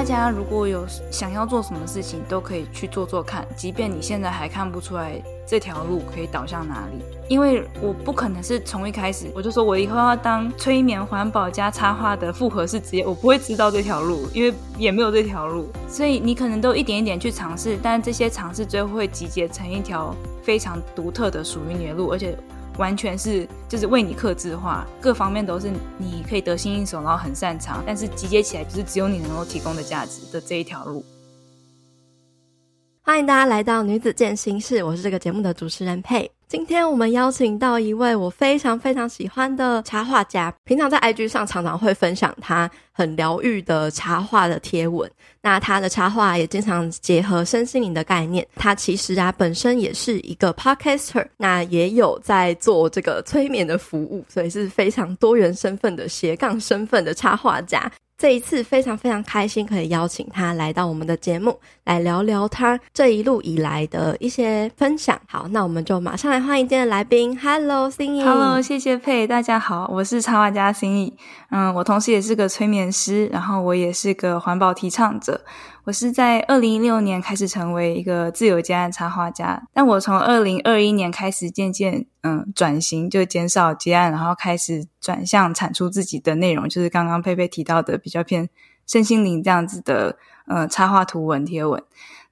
大家如果有想要做什么事情，都可以去做做看，即便你现在还看不出来这条路可以导向哪里。因为我不可能是从一开始我就说我以后要当催眠环保加插画的复合式职业，我不会知道这条路，因为也没有这条路。所以你可能都一点一点去尝试，但这些尝试最后会集结成一条非常独特的属于你的路，而且。完全是就是为你克制化，各方面都是你可以得心应手，然后很擅长，但是集结起来就是只有你能够提供的价值的这一条路。欢迎大家来到女子健心室，我是这个节目的主持人佩。今天我们邀请到一位我非常非常喜欢的插画家，平常在 IG 上常常会分享他很疗愈的插画的贴文。那他的插画也经常结合身心灵的概念。他其实啊本身也是一个 Podcaster，那也有在做这个催眠的服务，所以是非常多元身份的斜杠身份的插画家。这一次非常非常开心，可以邀请他来到我们的节目，来聊聊他这一路以来的一些分享。好，那我们就马上来欢迎今天的来宾。Hello，心怡。Hello，谢谢佩，大家好，我是插画家心怡。嗯，我同时也是个催眠师，然后我也是个环保提倡者。我是在二零一六年开始成为一个自由接案插画家，但我从二零二一年开始渐渐嗯转型，就减少接案，然后开始转向产出自己的内容，就是刚刚佩佩提到的比较偏身心灵这样子的呃插画图文贴文。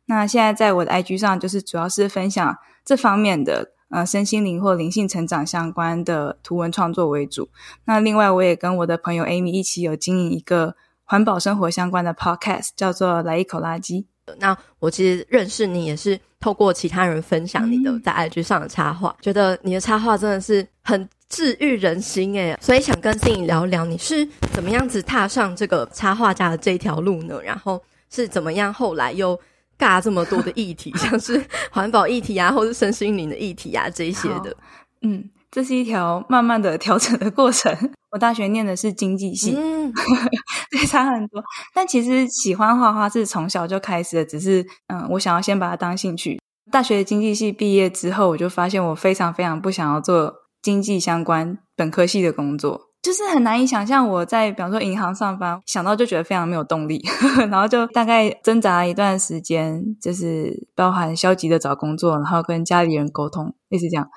那现在在我的 IG 上，就是主要是分享这方面的呃身心灵或灵性成长相关的图文创作为主。那另外我也跟我的朋友 Amy 一起有经营一个。环保生活相关的 podcast 叫做“来一口垃圾”。那我其实认识你也是透过其他人分享你的在 IG 上的插画，嗯、觉得你的插画真的是很治愈人心诶，所以想跟心怡聊聊，你是怎么样子踏上这个插画家的这条路呢？然后是怎么样后来又尬这么多的议题，像是环保议题啊，或是身心灵的议题啊这些的？嗯。这是一条慢慢的调整的过程。我大学念的是经济系，嗯，对，差很多。但其实喜欢画画是从小就开始的，只是嗯，我想要先把它当兴趣。大学经济系毕业之后，我就发现我非常非常不想要做经济相关本科系的工作，就是很难以想象我在比方说银行上班，想到就觉得非常没有动力，然后就大概挣扎了一段时间，就是包含消极的找工作，然后跟家里人沟通，类似这样。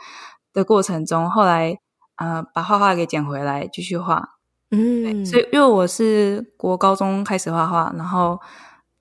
的过程中，后来呃把画画给捡回来继续画，嗯，所以因为我是国高中开始画画，然后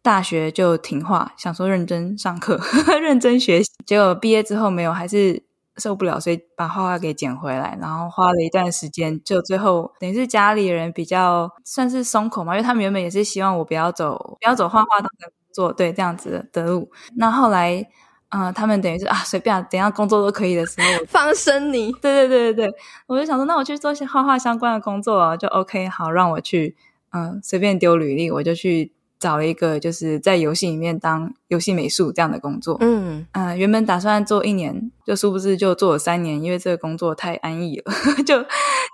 大学就停画，想说认真上课，认真学习，结果毕业之后没有，还是受不了，所以把画画给捡回来，然后花了一段时间，就最后等于是家里人比较算是松口嘛，因为他们原本也是希望我不要走不要走画画当的工作，对这样子的路，那后来。啊、呃，他们等于是啊，随便、啊，等一下工作都可以的时候，放生你。对对对对对，我就想说，那我去做些画画相关的工作啊，就 OK，好，让我去，嗯、呃，随便丢履历，我就去。找了一个就是在游戏里面当游戏美术这样的工作，嗯呃，原本打算做一年，就殊不知就做了三年，因为这个工作太安逸了，就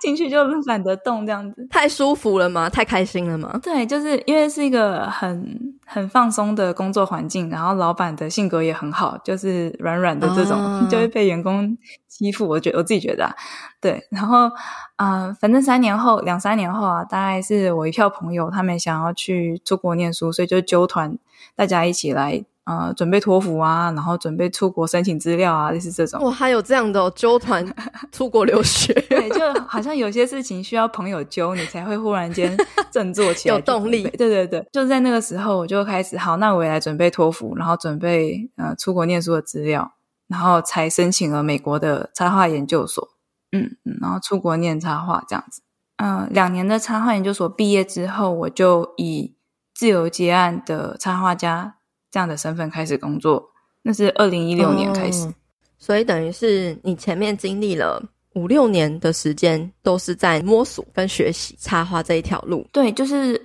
进去就懒得动这样子。太舒服了吗？太开心了吗？对，就是因为是一个很很放松的工作环境，然后老板的性格也很好，就是软软的这种，啊、就会被员工欺负。我觉得我自己觉得、啊，对，然后。啊、呃，反正三年后，两三年后啊，大概是我一票朋友，他们想要去出国念书，所以就揪团，大家一起来，呃，准备托福啊，然后准备出国申请资料啊，类似这种。哇，还有这样的、哦、揪团 出国留学？对，就好像有些事情需要朋友揪你，才会忽然间 振作起来，有动力。对对对，就在那个时候，我就开始，好，那我也来准备托福，然后准备呃出国念书的资料，然后才申请了美国的插画研究所。嗯嗯，然后出国念插画这样子，嗯、呃，两年的插画研究所毕业之后，我就以自由接案的插画家这样的身份开始工作。那是二零一六年开始，嗯，所以等于是你前面经历了五六年的时间，都是在摸索跟学习插画这一条路。对，就是。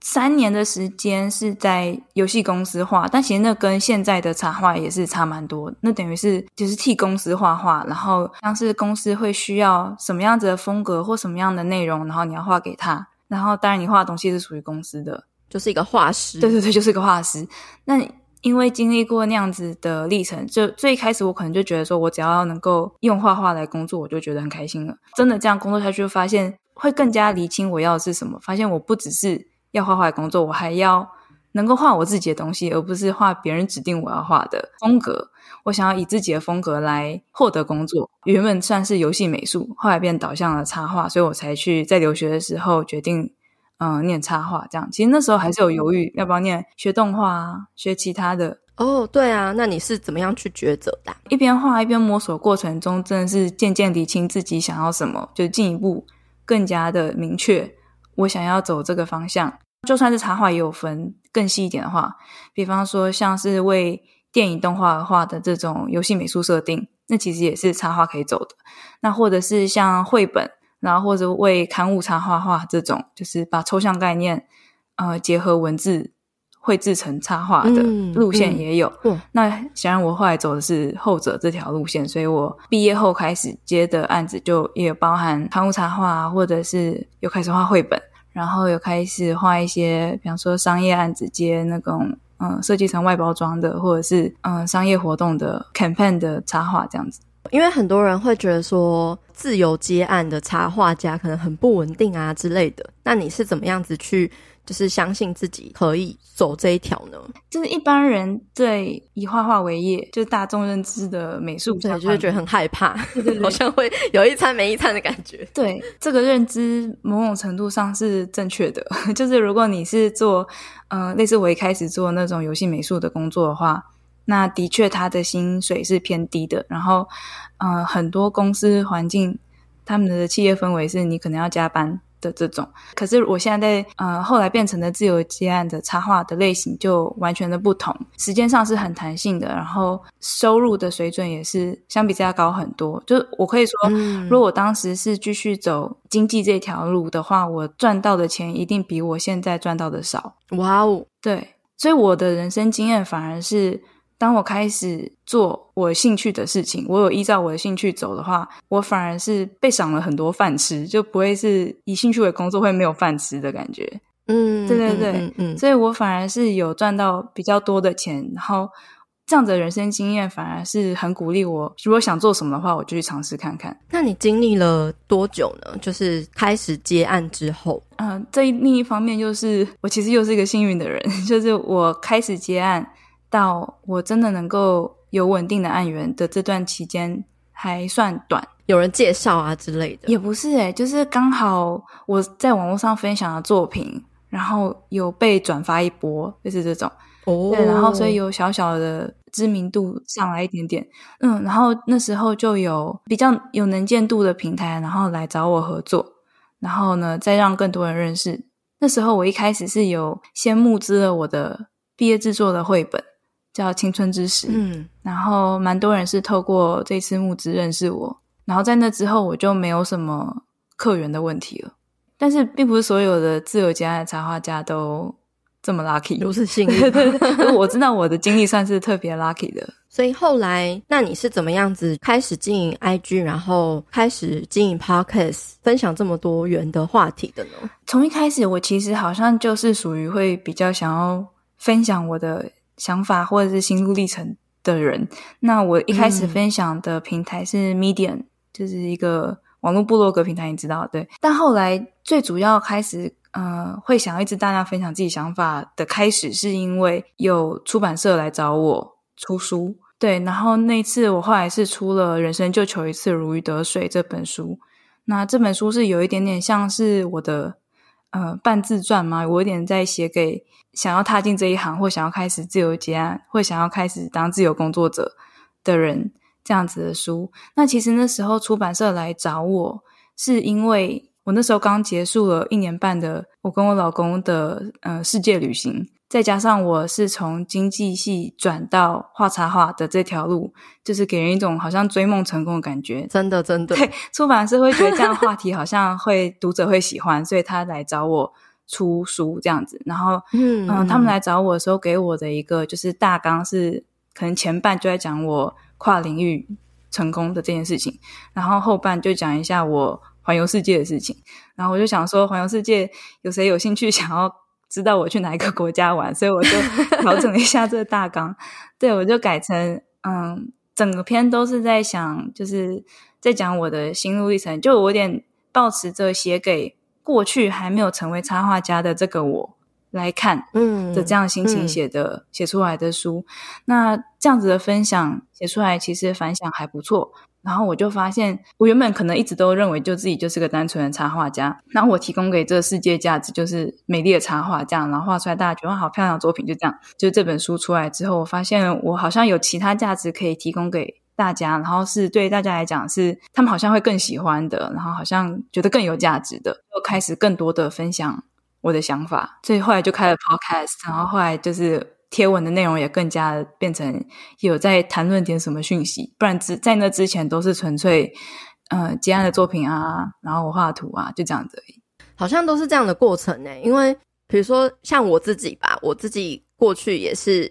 三年的时间是在游戏公司画，但其实那跟现在的插画也是差蛮多。那等于是就是替公司画画，然后像是公司会需要什么样子的风格或什么样的内容，然后你要画给他。然后当然你画的东西是属于公司的，就是一个画师。对对对，就是一个画师。那因为经历过那样子的历程，就最开始我可能就觉得说，我只要能够用画画来工作，我就觉得很开心了。真的这样工作下去，发现会更加厘清我要的是什么。发现我不只是要画画工作，我还要能够画我自己的东西，而不是画别人指定我要画的风格。我想要以自己的风格来获得工作。原本算是游戏美术，后来变导向了插画，所以我才去在留学的时候决定，嗯、呃，念插画。这样，其实那时候还是有犹豫要不要念学动画啊，学其他的。哦，对啊，那你是怎么样去抉择的？一边画一边摸索过程中，真的是渐渐理清自己想要什么，就进一步更加的明确，我想要走这个方向。就算是插画，也有分更细一点的话，比方说像是为电影动画而画的这种游戏美术设定，那其实也是插画可以走的。那或者是像绘本，然后或者为刊物插画画这种，就是把抽象概念呃结合文字。绘制成插画的路线也有，嗯嗯、那显然我后来走的是后者这条路线，所以我毕业后开始接的案子就也包含刊物插画，或者是有开始画绘本，然后有开始画一些，比方说商业案子，接那种嗯设计成外包装的，或者是嗯商业活动的 campaign 的插画这样子。因为很多人会觉得说自由接案的插画家可能很不稳定啊之类的，那你是怎么样子去？就是相信自己可以走这一条呢？就是一般人对以画画为业，就是大众认知的美术，对，就会觉得很害怕，对对对，好像会有一餐没一餐的感觉。对，这个认知某种程度上是正确的。就是如果你是做，呃，类似我一开始做那种游戏美术的工作的话，那的确他的薪水是偏低的。然后，呃，很多公司环境，他们的企业氛围是你可能要加班。的这种，可是我现在在呃后来变成的自由接案的插画的类型就完全的不同，时间上是很弹性的，然后收入的水准也是相比之下高很多。就是我可以说，嗯、如果我当时是继续走经济这条路的话，我赚到的钱一定比我现在赚到的少。哇哦，对，所以我的人生经验反而是。当我开始做我兴趣的事情，我有依照我的兴趣走的话，我反而是被赏了很多饭吃，就不会是以兴趣为工作会没有饭吃的感觉。嗯，对对对，嗯，嗯，嗯，所以我反而是有赚到比较多的钱，然后这样的人生经验反而是很鼓励我，如果想做什么的话，我就去尝试看看。那你经历了多久呢？就是开始接案之后，嗯、呃，这另一方面就是我其实又是一个幸运的人，就是我开始接案。到我真的能够有稳定的案源的这段期间还算短，有人介绍啊之类的，也不是诶、欸，就是刚好我在网络上分享的作品，然后有被转发一波，就是这种。哦，对，然后所以有小小的知名度上来一点点，嗯，然后那时候就有比较有能见度的平台，然后来找我合作，然后呢再让更多人认识。那时候我一开始是有先募资了我的毕业制作的绘本。叫青春之时，嗯，然后蛮多人是透过这次募资认识我，然后在那之后我就没有什么客源的问题了。但是并不是所有的自由接案的插画家都这么 lucky，如此幸运。我知道我的经历算是特别 lucky 的。所以后来，那你是怎么样子开始经营 IG，然后开始经营 Podcast，分享这么多元的话题的呢？从一开始，我其实好像就是属于会比较想要分享我的。想法或者是心路历程的人，那我一开始分享的平台是 Medium，嗯，就是一个网络部落格平台，你知道对。但后来最主要开始，呃，会想要一直大量分享自己想法的开始，是因为有出版社来找我出书，对。然后那次我后来是出了《人生就求一次如鱼得水》这本书，那这本书是有一点点像是我的。呃，半自传嘛，我有点在写给想要踏进这一行，或想要开始自由接案，或想要开始当自由工作者的人这样子的书。那其实那时候出版社来找我，是因为我那时候刚结束了一年半的我跟我老公的呃世界旅行。再加上我是从经济系转到画插画的这条路，就是给人一种好像追梦成功的感觉。真的，真的。对，出版社会觉得这样的话题好像会读者会喜欢，所以他来找我出书这样子。然后，嗯嗯、呃，他们来找我的时候，给我的一个就是大纲是，可能前半就在讲我跨领域成功的这件事情，然后后半就讲一下我环游世界的事情。然后我就想说，环游世界有谁有兴趣想要？知道我去哪一个国家玩，所以我就 调整了一下这个大纲。对，我就改成嗯，整个篇都是在想，就是在讲我的心路历程。就我有点抱持着写给过去还没有成为插画家的这个我来看，嗯，的这样心情写的、嗯、写出来的书，那这样子的分享写出来，其实反响还不错。然后我就发现，我原本可能一直都认为就自己就是个单纯的插画家，然后我提供给这个世界价值就是美丽的插画，这样，然后画出来大家觉得好漂亮的作品，就这样。就这本书出来之后，我发现我好像有其他价值可以提供给大家，然后是对大家来讲是他们好像会更喜欢的，然后好像觉得更有价值的，又开始更多的分享我的想法，所以后来就开了 podcast，然后后来就是。贴文的内容也更加变成有在谈论点什么讯息，不然之在那之前都是纯粹呃接案的作品啊，然后我画图啊，就这样子而已。好像都是这样的过程呢。因为比如说像我自己吧，我自己过去也是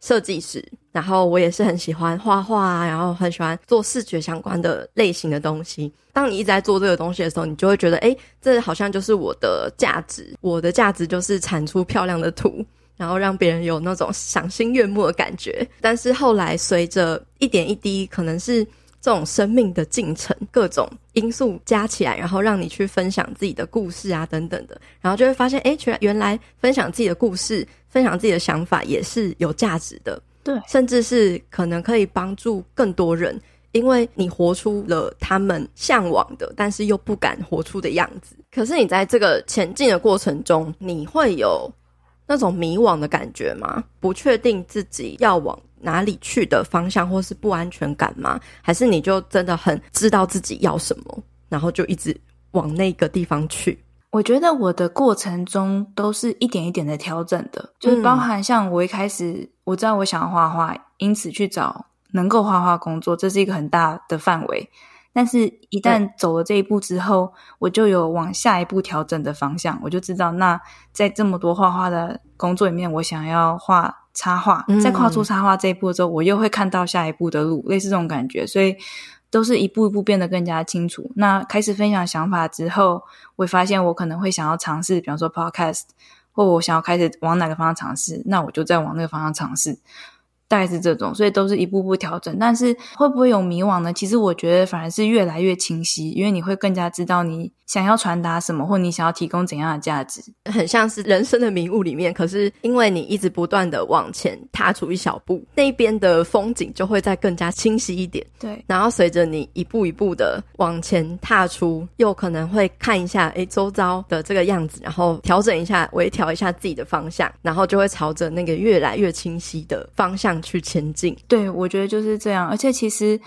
设计师，然后我也是很喜欢画画啊，然后很喜欢做视觉相关的类型的东西。当你一直在做这个东西的时候，你就会觉得，诶，这好像就是我的价值，我的价值就是产出漂亮的图。然后让别人有那种赏心悦目的感觉，但是后来随着一点一滴，可能是这种生命的进程，各种因素加起来，然后让你去分享自己的故事啊，等等的，然后就会发现，诶，原原来分享自己的故事，分享自己的想法也是有价值的，对，甚至是可能可以帮助更多人，因为你活出了他们向往的，但是又不敢活出的样子。可是你在这个前进的过程中，你会有。那种迷惘的感觉吗？不确定自己要往哪里去的方向，或是不安全感吗？还是你就真的很知道自己要什么，然后就一直往那个地方去？我觉得我的过程中都是一点一点的调整的，就是包含像我一开始我知道我想要画画，因此去找能够画画工作，这是一个很大的范围。但是，一旦走了这一步之后，我就有往下一步调整的方向。我就知道，那在这么多画画的工作里面，我想要画插画。在跨出插画这一步之后，我又会看到下一步的路，类似这种感觉。所以，都是一步一步变得更加清楚。那开始分享想法之后，我会发现我可能会想要尝试，比方说 podcast，或我想要开始往哪个方向尝试，那我就再往那个方向尝试。大概是这种，所以都是一步步调整。但是会不会有迷惘呢？其实我觉得反而是越来越清晰，因为你会更加知道你想要传达什么，或你想要提供怎样的价值。很像是人生的迷雾里面，可是因为你一直不断的往前踏出一小步，那边的风景就会再更加清晰一点。对，然后随着你一步一步的往前踏出，又可能会看一下，诶，周遭的这个样子，然后调整一下，微调一下自己的方向，然后就会朝着那个越来越清晰的方向去前进，对，我觉得就是这样。而且其实，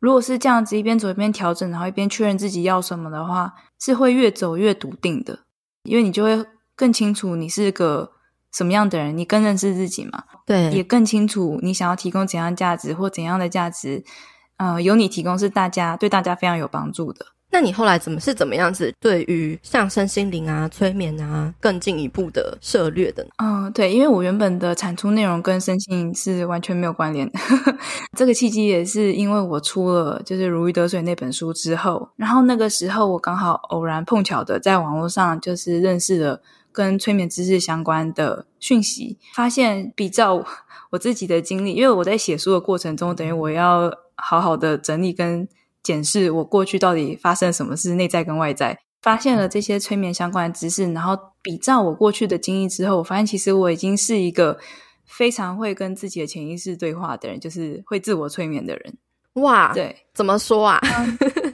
如果是这样子一边走一边调整，然后一边确认自己要什么的话，是会越走越笃定的。因为你就会更清楚你是个什么样的人，你更认识自己嘛。对，也更清楚你想要提供怎样价值或怎样的价值，呃，由你提供是大家对大家非常有帮助的。那你后来怎么是怎么样子？对于像身心灵啊、催眠啊，更进一步的涉猎的呢？嗯，对，因为我原本的产出内容跟身心灵是完全没有关联的。这个契机也是因为我出了就是《如鱼得水》那本书之后，然后那个时候我刚好偶然碰巧的在网络上就是认识了跟催眠知识相关的讯息，发现比较我自己的经历，因为我在写书的过程中，等于我要好好的整理跟。检视我过去到底发生了什么事，内在跟外在，发现了这些催眠相关的知识，然后比照我过去的经历之后，我发现其实我已经是一个非常会跟自己的潜意识对话的人，就是会自我催眠的人。哇，对，怎么说啊？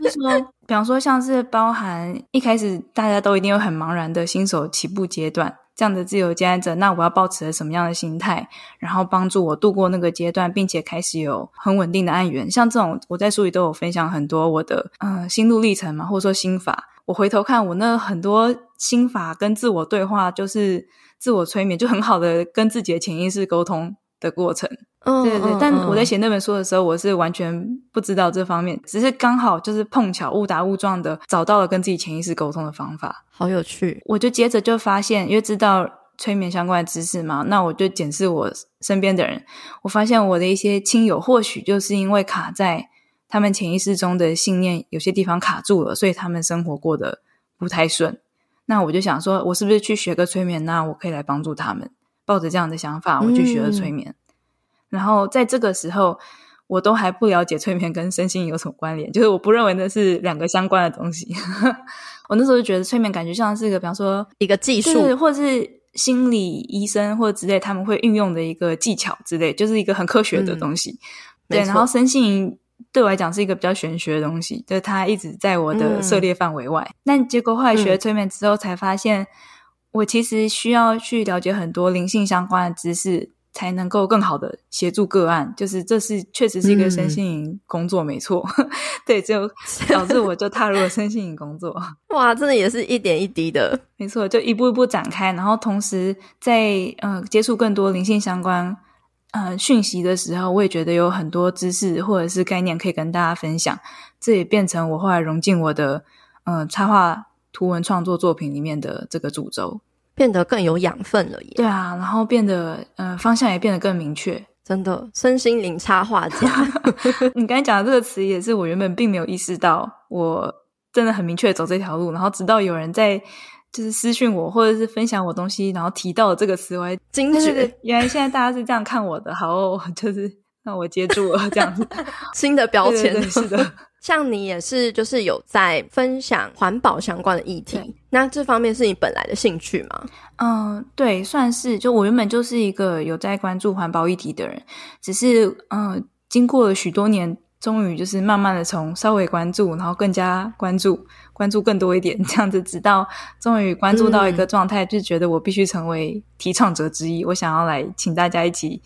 就是说，比方说，像是包含一开始大家都一定有很茫然的新手起步阶段。这样的自由接案者，那我要保持什么样的心态，然后帮助我度过那个阶段，并且开始有很稳定的案源。像这种，我在书里都有分享很多我的嗯心路历程嘛，或者说心法。我回头看我那很多心法跟自我对话，就是自我催眠，就很好的跟自己的潜意识沟通的过程。嗯，对对对，但我在写那本书的时候，我是完全不知道这方面，只是刚好就是碰巧误打误撞的找到了跟自己潜意识沟通的方法，好有趣。我就接着就发现，因为知道催眠相关的知识嘛，那我就检视我身边的人，我发现我的一些亲友或许就是因为卡在他们潜意识中的信念有些地方卡住了，所以他们生活过得不太顺。那我就想说，我是不是去学个催眠，那我可以来帮助他们。抱着这样的想法，我去学了催眠。嗯然后在这个时候，我都还不了解催眠跟身心有什么关联，就是我不认为那是两个相关的东西。我那时候就觉得催眠感觉像是一个，比方说一个技术，或是心理医生或者之类他们会运用的一个技巧之类，就是一个很科学的东西。嗯、对，然后身心灵对我来讲是一个比较玄学的东西，就是它一直在我的涉猎范围外。嗯、但结果后来学催眠之后，才发现、嗯、我其实需要去了解很多灵性相关的知识。才能够更好的协助个案，就是这是确实是一个身心灵工作，没错。嗯、对，就导致我就踏入了身心灵工作。哇，真的也是一点一滴的，没错，就一步一步展开，然后同时在呃接触更多灵性相关呃讯息的时候，我也觉得有很多知识或者是概念可以跟大家分享。这也变成我后来融进我的呃插画图文创作作品里面的这个主轴。变得更有养分了耶，对啊，然后变得呃方向也变得更明确，真的身心灵插画家。你刚才讲的这个词也是我原本并没有意识到，我真的很明确走这条路，然后直到有人在就是私讯我或者是分享我东西，然后提到了这个词，我还惊觉原来现在大家是这样看我的，好哦，就是让我接住了这样子 新的标签，对对对，是的。像你也是，就是有在分享环保相关的议题，那这方面是你本来的兴趣吗？嗯，对，算是。就我原本就是一个有在关注环保议题的人，只是嗯，经过了许多年，终于就是慢慢的从稍微关注，然后更加关注，关注更多一点，这样子，直到终于关注到一个状态，嗯、就觉得我必须成为提倡者之一，我想要来请大家一起。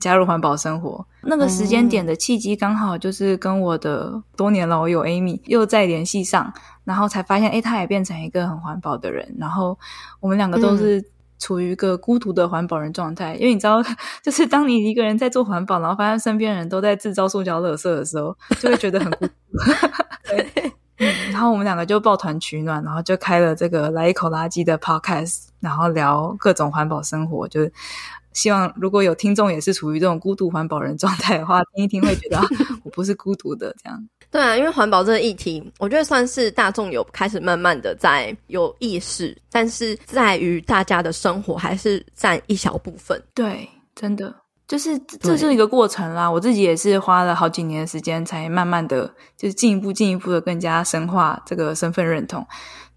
加入环保生活，那个时间点的契机刚好就是跟我的多年老友 Amy 又再联系上，然后才发现，哎，他也变成一个很环保的人。然后我们两个都是处于一个孤独的环保人状态，嗯、因为你知道，就是当你一个人在做环保，然后发现身边人都在制造塑胶垃圾的时候，就会觉得很孤独。对、嗯，然后我们两个就抱团取暖，然后就开了这个来一口垃圾的 Podcast，然后聊各种环保生活，就是。希望如果有听众也是处于这种孤独环保人状态的话，听一听会觉得 我不是孤独的这样。对啊，因为环保这个议题，我觉得算是大众有开始慢慢的在有意识，但是在于大家的生活还是占一小部分。对，真的就是这是一个过程啦。我自己也是花了好几年的时间，才慢慢的就是进一步进一步的更加深化这个身份认同。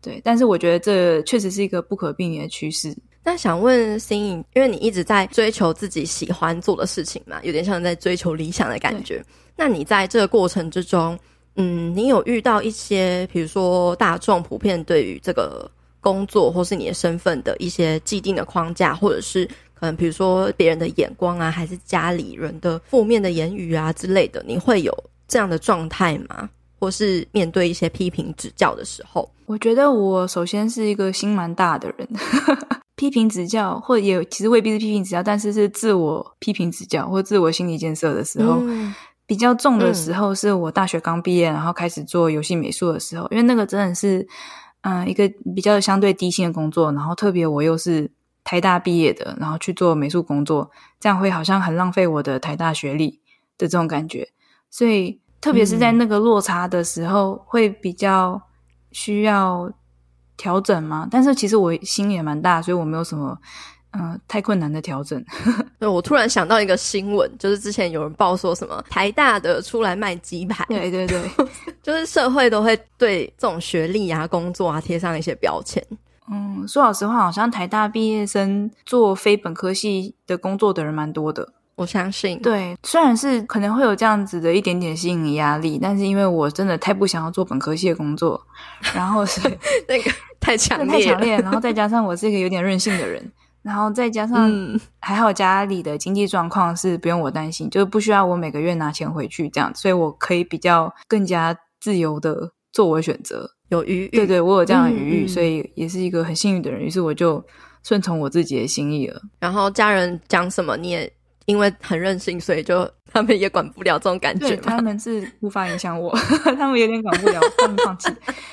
对，但是我觉得这确实是一个不可避免的趋势。那想问新颖，因为你一直在追求自己喜欢做的事情嘛，有点像在追求理想的感觉。那你在这个过程之中，嗯，你有遇到一些，比如说大众普遍对于这个工作或是你的身份的一些既定的框架，或者是可能比如说别人的眼光啊，还是家里人的负面的言语啊之类的，你会有这样的状态吗？或是面对一些批评指教的时候？我觉得我首先是一个心蛮大的人。批评指教，或也其实未必是批评指教，但是是自我批评指教或自我心理建设的时候，嗯、比较重的时候，是我大学刚毕业，然后开始做游戏美术的时候，因为那个真的是，嗯、呃，一个比较相对低薪的工作，然后特别我又是台大毕业的，然后去做美术工作，这样会好像很浪费我的台大学历的这种感觉，所以特别是在那个落差的时候，嗯、会比较需要。调整吗？但是其实我心也蛮大，所以我没有什么嗯、呃、太困难的调整。对，我突然想到一个新闻，就是之前有人报说什么台大的出来卖鸡排，对对对，就是社会都会对这种学历啊、工作啊贴上一些标签。嗯，说老实话，好像台大毕业生做非本科系的工作的人蛮多的。我相信，对，虽然是可能会有这样子的一点点心理压力，但是因为我真的太不想要做本科系的工作，然后是 那个太强烈，太强烈，然后再加上我是一个有点任性的人，然后再加上还好家里的经济状况是不用我担心，就是不需要我每个月拿钱回去这样，所以我可以比较更加自由的做我的选择，有余裕，对对，我有这样的余裕，所以也是一个很幸运的人，于是我就顺从我自己的心意了。然后家人讲什么你也。因为很任性，所以就他们也管不了这种感觉。他们是无法影响我，他们有点管不了，他们放弃。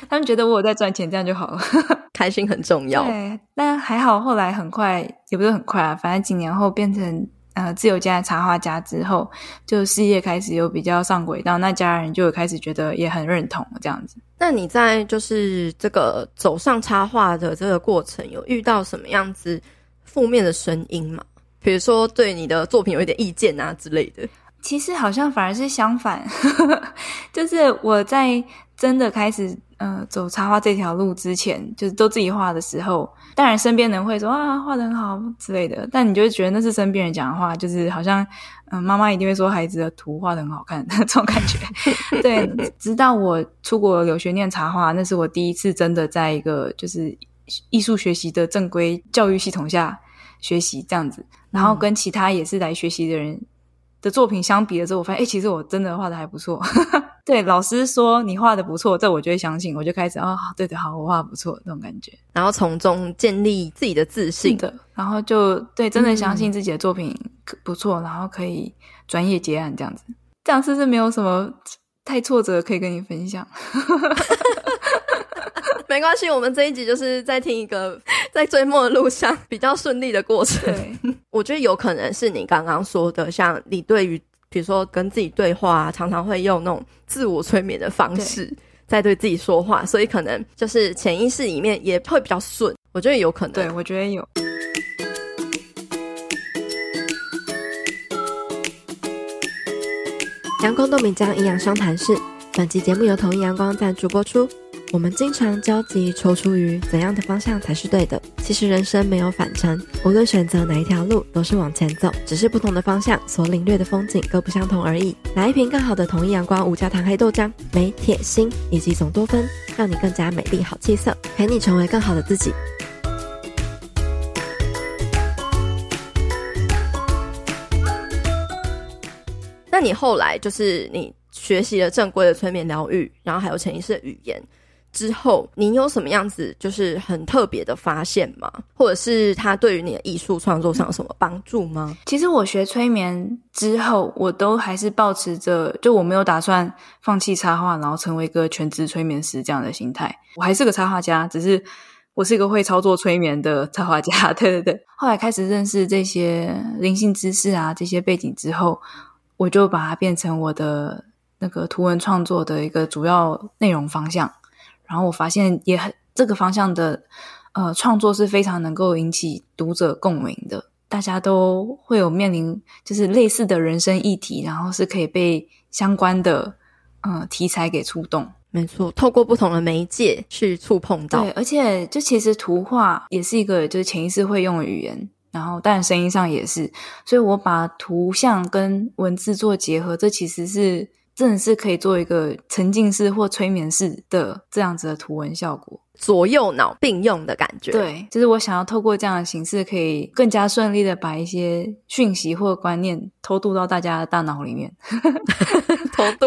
他们觉得我有在赚钱，这样就好了。开心很重要。对，但还好，后来很快，也不是很快啊，反正几年后变成呃自由家的插画家之后，就事业开始有比较上轨道，那家人就有开始觉得也很认同这样子。那你在就是这个走上插画的这个过程，有遇到什么样子负面的声音吗？比如说，对你的作品有一点意见啊之类的，其实好像反而是相反，就是我在真的开始呃走插画这条路之前，就是都自己画的时候，当然身边人会说啊画的很好之类的，但你就会觉得那是身边人讲的话，就是好像嗯妈妈一定会说孩子的图画的很好看。这种感觉。对，直到我出国留学念插画，那是我第一次真的在一个就是艺术学习的正规教育系统下学习这样子，然后跟其他也是来学习的人。的作品相比了之后，我发现，哎、欸，其实我真的画的还不错。对，老师说你画的不错，这我就会相信，我就开始啊、哦，对对，好，我画的不错，那种感觉。然后从中建立自己的自信的，然后就对，真的相信自己的作品不错，嗯、然后可以专业结案这样子。这样是不是没有什么太挫折可以跟你分享？没关系，我们这一集就是在听一个在追梦的路上比较顺利的过程。我觉得有可能是你刚刚说的，像你对于比如说跟自己对话，常常会用那种自我催眠的方式在对自己说话，所以可能就是潜意识里面也会比较顺。我觉得有可能，对，我觉得有。阳光豆米浆营养商谈室，本期节目由统一阳光赞助播出。我们经常焦急踌躇于怎样的方向才是对的。其实人生没有返程，无论选择哪一条路，都是往前走，只是不同的方向所领略的风景各不相同而已。来一瓶更好的统一阳光无加糖黑豆浆，镁、铁、锌以及总多酚，让你更加美丽好气色，陪你成为更好的自己。那你后来就是你学习了正规的催眠疗愈，然后还有潜意识的语言。之后，你有什么样子就是很特别的发现吗？或者是他对于你的艺术创作上有什么帮助吗？其实我学催眠之后，我都还是抱持着，就我没有打算放弃插画，然后成为一个全职催眠师这样的心态。我还是个插画家，只是我是一个会操作催眠的插画家。对对对。后来开始认识这些灵性知识啊，这些背景之后，我就把它变成我的那个图文创作的一个主要内容方向。然后我发现也很这个方向的呃创作是非常能够引起读者共鸣的，大家都会有面临就是类似的人生议题，然后是可以被相关的呃题材给触动。没错，透过不同的媒介去触碰到。对，而且就其实图画也是一个就是潜意识会用的语言，然后当然声音上也是，所以我把图像跟文字做结合，这其实是。真的是可以做一个沉浸式或催眠式的这样子的图文效果，左右脑并用的感觉。对，就是我想要透过这样的形式，可以更加顺利的把一些讯息或观念偷渡到大家的大脑里面。偷渡，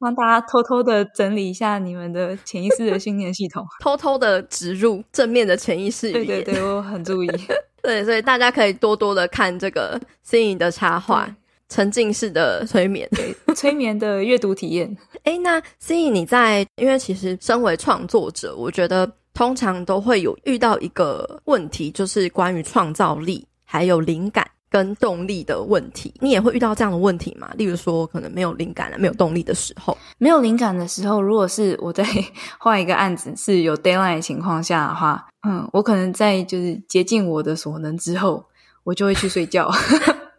帮大家偷偷的整理一下你们的潜意识的信念系统，偷偷的植入正面的潜意识。对对对，我很注意。对，所以大家可以多多的看这个心仪的插画。沉浸式的催眠，对，催眠的阅读体验。哎，那思颖你在，因为其实身为创作者，我觉得通常都会有遇到一个问题，就是关于创造力、还有灵感跟动力的问题。你也会遇到这样的问题吗？例如说，可能没有灵感了、没有动力的时候。没有灵感的时候，如果是我在画一个案子是有 deadline 的情况下的话，嗯，我可能在就是竭尽我的所能之后，我就会去睡觉。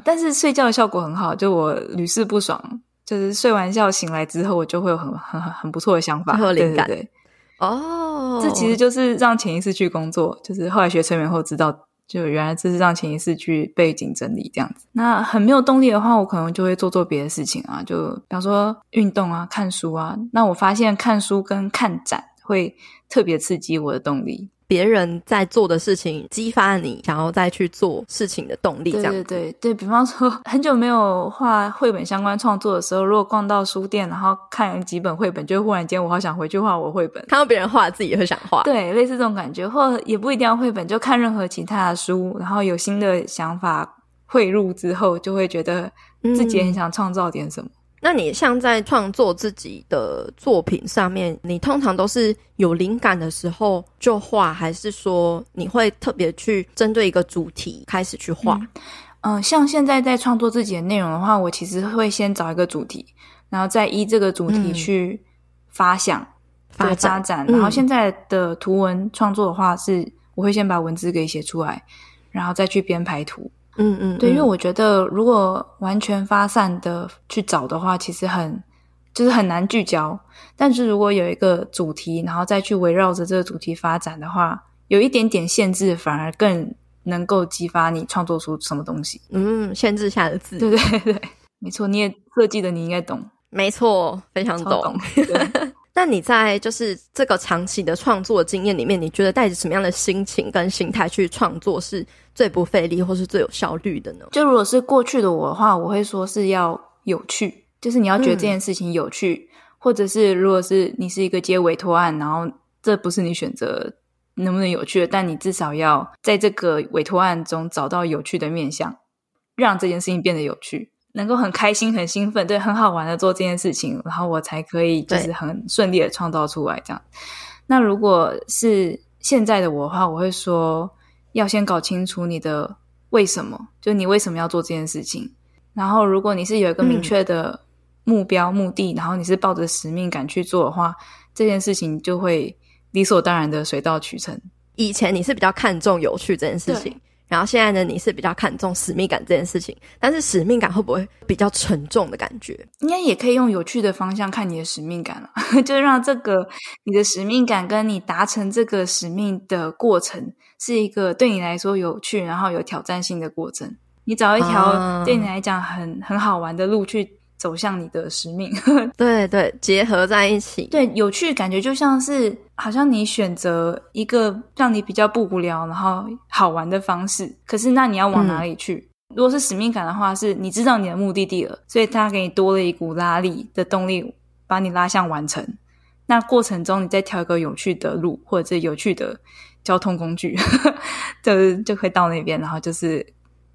但是睡觉的效果很好，就我屡试不爽。就是睡完觉醒来之后，我就会有很很很不错的想法，很有灵感。对，对，对，哦，这其实就是让潜意识去工作。就是后来学催眠后知道，就原来这是让潜意识去背景整理这样子。那很没有动力的话，我可能就会做做别的事情啊，就比方说运动啊、看书啊。那我发现看书跟看展会特别刺激我的动力。别人在做的事情激发你想要再去做事情的动力，这样。对对对对，比方说很久没有画绘本相关创作的时候，如果逛到书店，然后看几本绘本，就忽然间我好想回去画我绘本。看到别人画，自己也会想画。对，类似这种感觉，或也不一定要绘本，就看任何其他的书，然后有新的想法汇入之后，就会觉得自己很想创造点什么。嗯那你像在创作自己的作品上面，你通常都是有灵感的时候就画，还是说你会特别去针对一个主题开始去画？嗯、呃，像现在在创作自己的内容的话，我其实会先找一个主题，然后再依这个主题去发想、嗯、发展，发展。然后现在的图文创作的话，是我会先把文字给写出来，然后再去编排图。嗯嗯，对，因为我觉得如果完全发散的去找的话，其实很就是很难聚焦。但是如果有一个主题，然后再去围绕着这个主题发展的话，有一点点限制，反而更能够激发你创作出什么东西。嗯，限制下的字，对对对，没错，你也设计的，你应该懂。没错，非常懂。懂 那你在就是这个长期的创作经验里面，你觉得带着什么样的心情跟心态去创作是最不费力或是最有效率的呢？就如果是过去的我的话，我会说是要有趣，就是你要觉得这件事情有趣，嗯、或者是如果是你是一个接委托案，然后这不是你选择能不能有趣的，但你至少要在这个委托案中找到有趣的面向，让这件事情变得有趣。能够很开心、很兴奋，对，很好玩的做这件事情，然后我才可以就是很顺利的创造出来这样。那如果是现在的我的话，我会说要先搞清楚你的为什么，就你为什么要做这件事情。然后，如果你是有一个明确的目标、目的，嗯、然后你是抱着使命感去做的话，这件事情就会理所当然的水到渠成。以前你是比较看重有趣这件事情。然后现在呢，你是比较看重使命感这件事情，但是使命感会不会比较沉重的感觉？应该也可以用有趣的方向看你的使命感了，就让这个你的使命感跟你达成这个使命的过程是一个对你来说有趣，然后有挑战性的过程。你找一条对你来讲很、啊、很好玩的路去。走向你的使命，对对，结合在一起，对，有趣感觉就像是好像你选择一个让你比较不无聊，然后好玩的方式。可是那你要往哪里去？嗯、如果是使命感的话，是你知道你的目的地了，所以它给你多了一股拉力的动力，把你拉向完成。那过程中你再挑一个有趣的路，或者是有趣的交通工具，就就会到那边，然后就是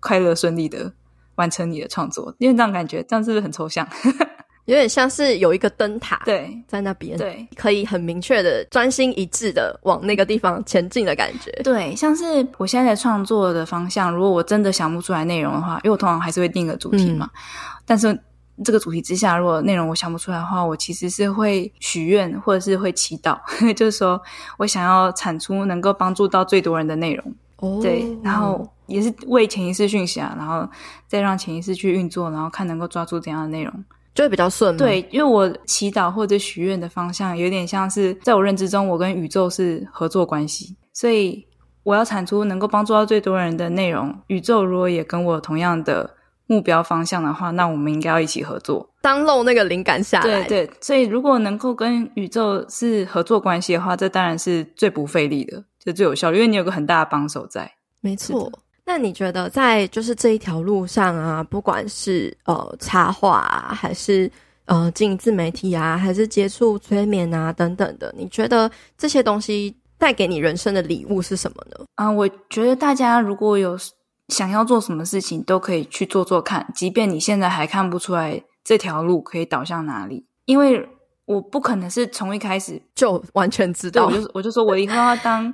快乐顺利的。完成你的创作，因为这样感觉，这样是不是很抽象？有点像是有一个灯塔，对，在那边，对，可以很明确的、专心一致的往那个地方前进的感觉。对，像是我现在在创作的方向，如果我真的想不出来内容的话，因为我通常还是会定个主题嘛。嗯、但是这个主题之下，如果内容我想不出来的话，我其实是会许愿或者是会祈祷，就是说我想要产出能够帮助到最多人的内容。哦，对，然后。也是为潜意识讯息啊，然后再让潜意识去运作，然后看能够抓住怎样的内容，就会比较顺。对，因为我祈祷或者许愿的方向有点像是在我认知中，我跟宇宙是合作关系，所以我要产出能够帮助到最多人的内容。宇宙如果也跟我同样的目标方向的话，那我们应该要一起合作。当漏那个灵感下来，对对，所以如果能够跟宇宙是合作关系的话，这当然是最不费力的，就最有效率，因为你有个很大的帮手在。没错。那你觉得在就是这一条路上啊，不管是呃插画啊，还是呃经营自媒体啊，还是接触催眠啊等等的，你觉得这些东西带给你人生的礼物是什么呢？啊、呃，我觉得大家如果有想要做什么事情，都可以去做做看，即便你现在还看不出来这条路可以导向哪里，因为我不可能是从一开始就完全知道。我就我就说我以后要当。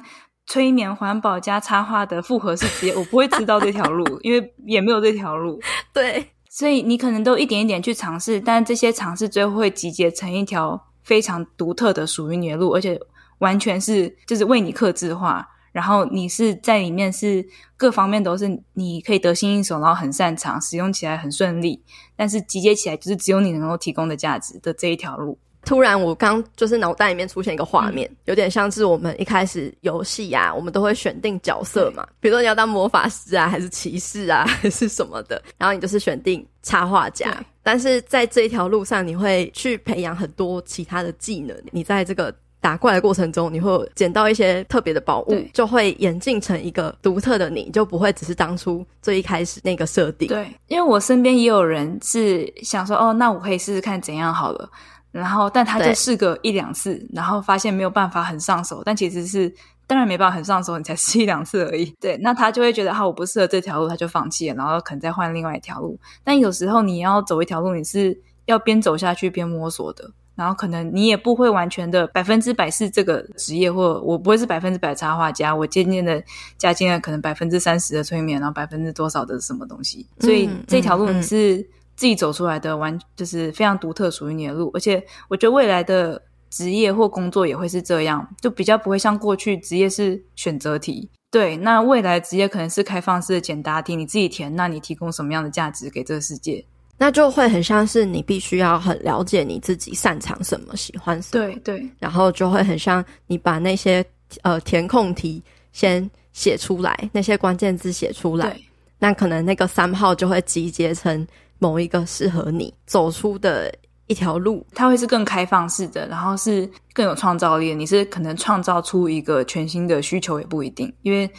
催眠、环保加插画的复合式职业，我不会知道这条路，因为也没有这条路。对，所以你可能都一点一点去尝试，但这些尝试最后会集结成一条非常独特的属于你的路，而且完全是就是为你刻制化。然后你是在里面是各方面都是你可以得心应手，然后很擅长，使用起来很顺利，但是集结起来就是只有你能够提供的价值的这一条路。突然，我刚就是脑袋里面出现一个画面，嗯、有点像是我们一开始游戏啊，我们都会选定角色嘛，比如说你要当魔法师啊，还是骑士啊，还是什么的，然后你就是选定插画家。但是在这一条路上，你会去培养很多其他的技能。你在这个打怪的过程中，你会捡到一些特别的宝物，就会演进成一个独特的你，就不会只是当初最一开始那个设定。对，因为我身边也有人是想说，哦，那我可以试试看怎样好了。然后，但他就试个一两次，然后发现没有办法很上手。但其实是当然没办法很上手，你才试一两次而已。对，那他就会觉得，哈，我不适合这条路，他就放弃了，然后可能再换另外一条路。但有时候你要走一条路，你是要边走下去边摸索的。然后可能你也不会完全的百分之百是这个职业，或我不会是百分之百插画家。我渐渐的加进了可能百分之三十的催眠，然后百分之多少的什么东西。所以这条路你是。自己走出来的完就是非常独特属于你的路，而且我觉得未来的职业或工作也会是这样，就比较不会像过去职业是选择题。对，那未来职业可能是开放式的简答题，你自己填，那你提供什么样的价值给这个世界？那就会很像是你必须要很了解你自己擅长什么、喜欢什么，对对，然后就会很像你把那些呃填空题先写出来，那些关键字写出来，那可能那个三号就会集结成某一个适合你走出的一条路，它会是更开放式的，然后是更有创造力的。你是可能创造出一个全新的需求也不一定，因为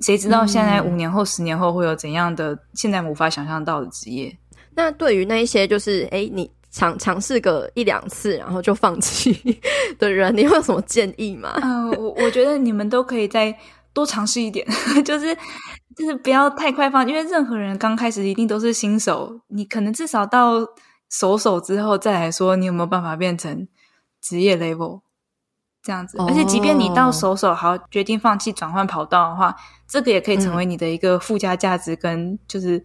谁知道现在五年后、十年后会有怎样的现在无法想象到的职业。那对于那一些就是哎，你尝尝试个一两次然后就放弃的人，你会有什么建议吗？嗯、呃，我我觉得你们都可以再多尝试一点，就是就是不要太快放，因为任何人刚开始一定都是新手，你可能至少到熟手之后再来说，你有没有办法变成职业 level 这样子。哦、而且，即便你到熟手好决定放弃转换跑道的话，这个也可以成为你的一个附加价值跟就是。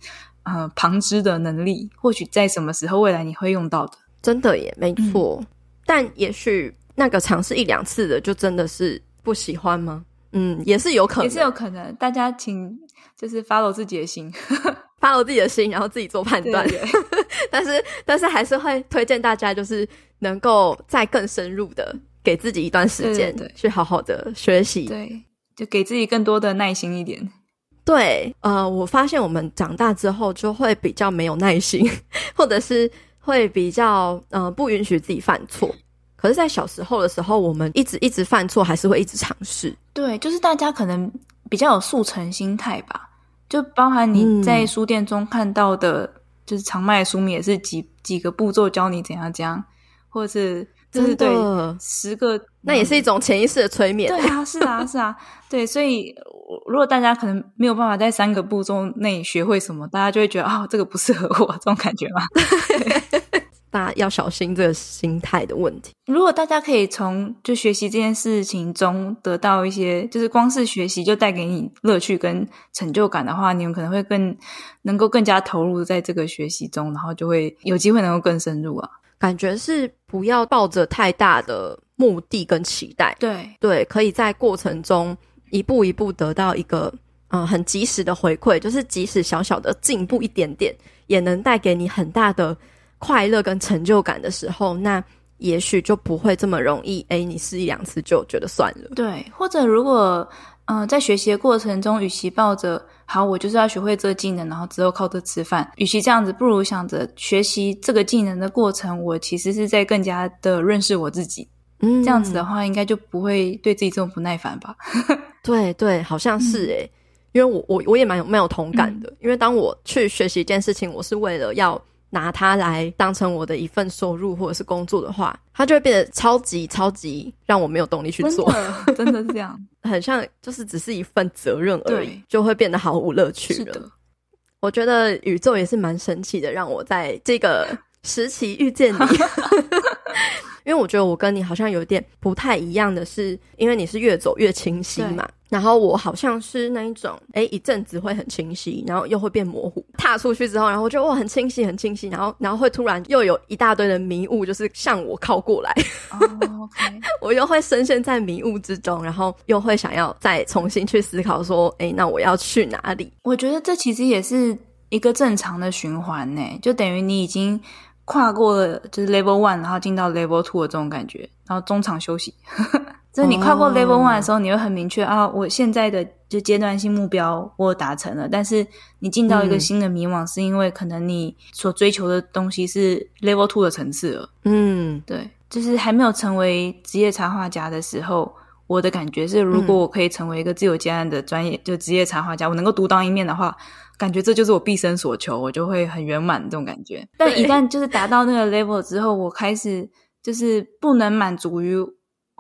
呃，旁支的能力，或许在什么时候未来你会用到的，真的也没错。嗯、但也许那个尝试一两次的，就真的是不喜欢吗？嗯，也是有可能，也是有可能。大家请就是 follow 自己的心，follow 自己的心，然后自己做判断。对对 但是，但是还是会推荐大家，就是能够再更深入的给自己一段时间，去好好的学习。对，就给自己更多的耐心一点。对，呃，我发现我们长大之后就会比较没有耐心，或者是会比较呃不允许自己犯错。可是，在小时候的时候，我们一直一直犯错，还是会一直尝试。对，就是大家可能比较有速成心态吧，就包含你在书店中看到的，嗯、就是常卖的书名也是几几个步骤教你怎样讲，或者是。就是，对，十个那也是一种潜意识的催眠。对啊，是啊，是啊，对。所以，如果大家可能没有办法在三个步骤内学会什么，大家就会觉得啊、哦，这个不适合我，这种感觉嘛。大家要小心这个心态的问题。如果大家可以从就学习这件事情中得到一些，就是光是学习就带给你乐趣跟成就感的话，你们可能会更能够更加投入在这个学习中，然后就会有机会能够更深入啊。感觉是不要抱着太大的目的跟期待，对对，可以在过程中一步一步得到一个嗯、呃、很及时的回馈，就是即使小小的进步一点点，也能带给你很大的快乐跟成就感的时候，那也许就不会这么容易，诶，你试一两次就觉得算了。对，或者如果。嗯、呃，在学习的过程中，与其抱着“好，我就是要学会这个技能，然后之后靠这吃饭”，与其这样子，不如想着学习这个技能的过程，我其实是在更加的认识我自己。嗯，这样子的话，应该就不会对自己这么不耐烦吧？对对，好像是诶、欸嗯、因为我我我也蛮有蛮有同感的，嗯、因为当我去学习一件事情，我是为了要。拿它来当成我的一份收入或者是工作的话，它就会变得超级超级让我没有动力去做。真的，真的是这样，很像就是只是一份责任而已，就会变得毫无乐趣了。我觉得宇宙也是蛮神奇的，让我在这个时期遇见你。因为我觉得我跟你好像有点不太一样的是，因为你是越走越清晰嘛，然后我好像是那一种，哎，一阵子会很清晰，然后又会变模糊。踏出去之后，然后我就哇，很清晰，很清晰，然后然后会突然又有一大堆的迷雾，就是向我靠过来。我又会深陷在迷雾之中，然后又会想要再重新去思考说，哎，那我要去哪里？我觉得这其实也是一个正常的循环呢，就等于你已经。跨过了就是 level one，然后进到 level two 的这种感觉，然后中场休息。就是你跨过 level one 的时候，你会很明确、oh. 啊，我现在的就阶段性目标我达成了。但是你进到一个新的迷惘，是因为可能你所追求的东西是 level two 的层次了。嗯，对，就是还没有成为职业插画家的时候，我的感觉是，如果我可以成为一个自由接案的专业、嗯、就职业插画家，我能够独当一面的话。感觉这就是我毕生所求，我就会很圆满这种感觉。但一旦就是达到那个 level 之后，我开始就是不能满足于，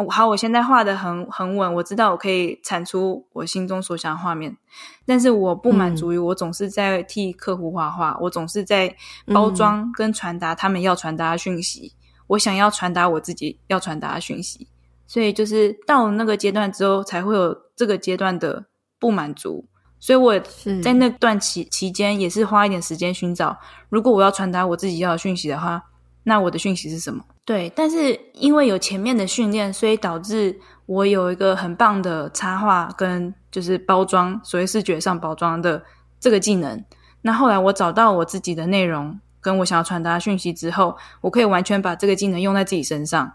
好，我现在画的很很稳，我知道我可以产出我心中所想的画面，但是我不满足于我总是在替客户画画，嗯、我总是在包装跟传达他们要传达的讯息，嗯、我想要传达我自己要传达的讯息，所以就是到了那个阶段之后，才会有这个阶段的不满足。所以我在那段期期间也是花一点时间寻找，如果我要传达我自己要的讯息的话，那我的讯息是什么？对，但是因为有前面的训练，所以导致我有一个很棒的插画跟就是包装，所谓视觉上包装的这个技能。那后来我找到我自己的内容，跟我想要传达讯息之后，我可以完全把这个技能用在自己身上，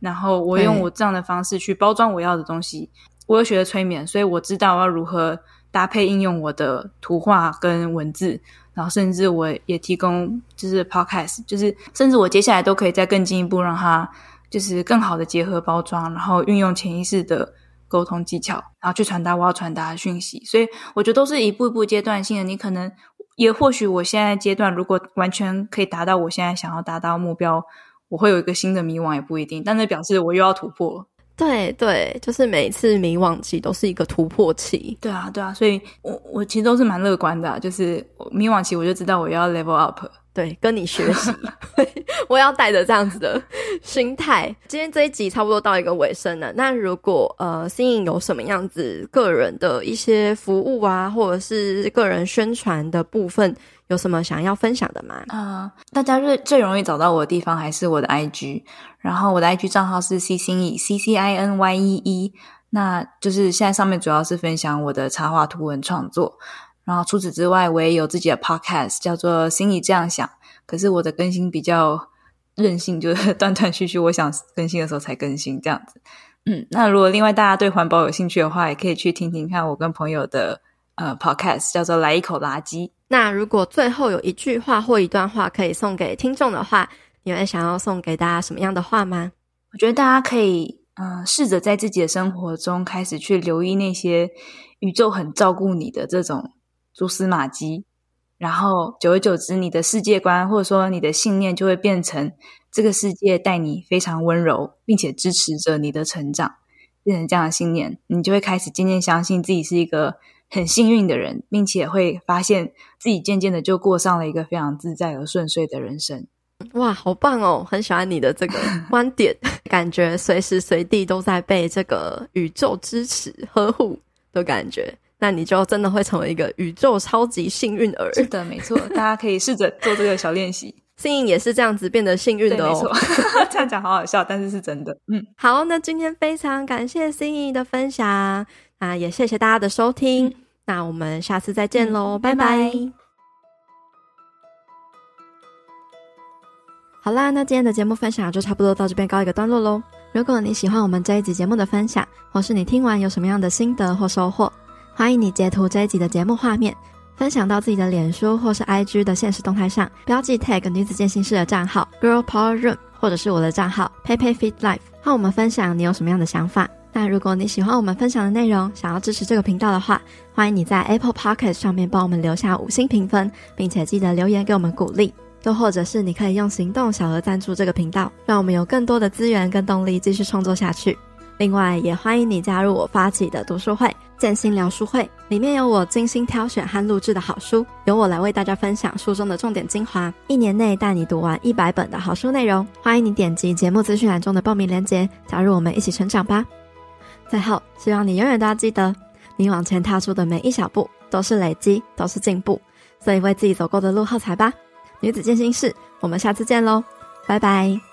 然后我用我这样的方式去包装我要的东西。我又学了催眠，所以我知道我要如何搭配应用我的图画跟文字，然后甚至我也提供就是 podcast，就是甚至我接下来都可以再更进一步让它就是更好的结合包装，然后运用潜意识的沟通技巧，然后去传达我要传达的讯息。所以我觉得都是一步一步阶段性的。你可能也或许我现在阶段如果完全可以达到我现在想要达到目标，我会有一个新的迷惘也不一定，但那表示我又要突破了。对对，就是每一次迷惘期都是一个突破期。对啊，对啊，所以我我其实都是蛮乐观的啊，就是迷惘期我就知道我要 level up。对，跟你学习，我要带着这样子的心态。今天这一集差不多到一个尾声了。那如果呃，新颖有什么样子个人的一些服务啊，或者是个人宣传的部分，有什么想要分享的吗？啊、大家最最容易找到我的地方还是我的 IG，然后我的 IG 账号是 C 新颖 C C I N Y E E，那就是现在上面主要是分享我的插画图文创作。然后除此之外，我也有自己的 podcast，叫做“心里这样想”。可是我的更新比较任性，就是 断断续续，我想更新的时候才更新这样子。嗯，那如果另外大家对环保有兴趣的话，也可以去听听看我跟朋友的呃 podcast，叫做“来一口垃圾”。那如果最后有一句话或一段话可以送给听众的话，你会想要送给大家什么样的话吗？我觉得大家可以嗯、呃，试着在自己的生活中开始去留意那些宇宙很照顾你的这种。蛛丝马迹，然后久而久之，你的世界观或者说你的信念就会变成这个世界待你非常温柔，并且支持着你的成长，变成这样的信念，你就会开始渐渐相信自己是一个很幸运的人，并且会发现自己渐渐的就过上了一个非常自在而顺遂的人生。哇，好棒哦！很喜欢你的这个 观点，感觉随时随地都在被这个宇宙支持呵护的感觉。那你就真的会成为一个宇宙超级幸运儿。是的，没错，大家可以试着做这个小练习。幸运也是这样子变得幸运的哦。没错，这样讲好好笑，但是是真的。嗯，好，那今天非常感谢新颖的分享，啊，也谢谢大家的收听。嗯、那我们下次再见喽，嗯、拜拜。拜拜。好啦，那今天的节目分享就差不多到这边告一个段落喽。如果你喜欢我们这一集节目的分享，或是你听完有什么样的心得或收获，欢迎你截图这一集的节目画面，分享到自己的脸书或是 IG 的现实动态上，标记 tag 女子健心室的账号 Girl Power Room，或者是我的账号 p a y p a y Fit Life，和我们分享你有什么样的想法。那如果你喜欢我们分享的内容，想要支持这个频道的话，欢迎你在 Apple Podcast 上面帮我们留下五星评分，并且记得留言给我们鼓励。又或者是你可以用行动小额赞助这个频道，让我们有更多的资源跟动力继续创作下去。另外，也欢迎你加入我发起的读书会“建心聊书会”，里面有我精心挑选和录制的好书，由我来为大家分享书中的重点精华，一年内带你读完一百本的好书内容。欢迎你点击节目资讯栏中的报名链接，加入我们一起成长吧。最后，希望你永远都要记得，你往前踏出的每一小步都是累积，都是进步，所以为自己走过的路喝彩吧。女子健心室，我们下次见喽，拜拜。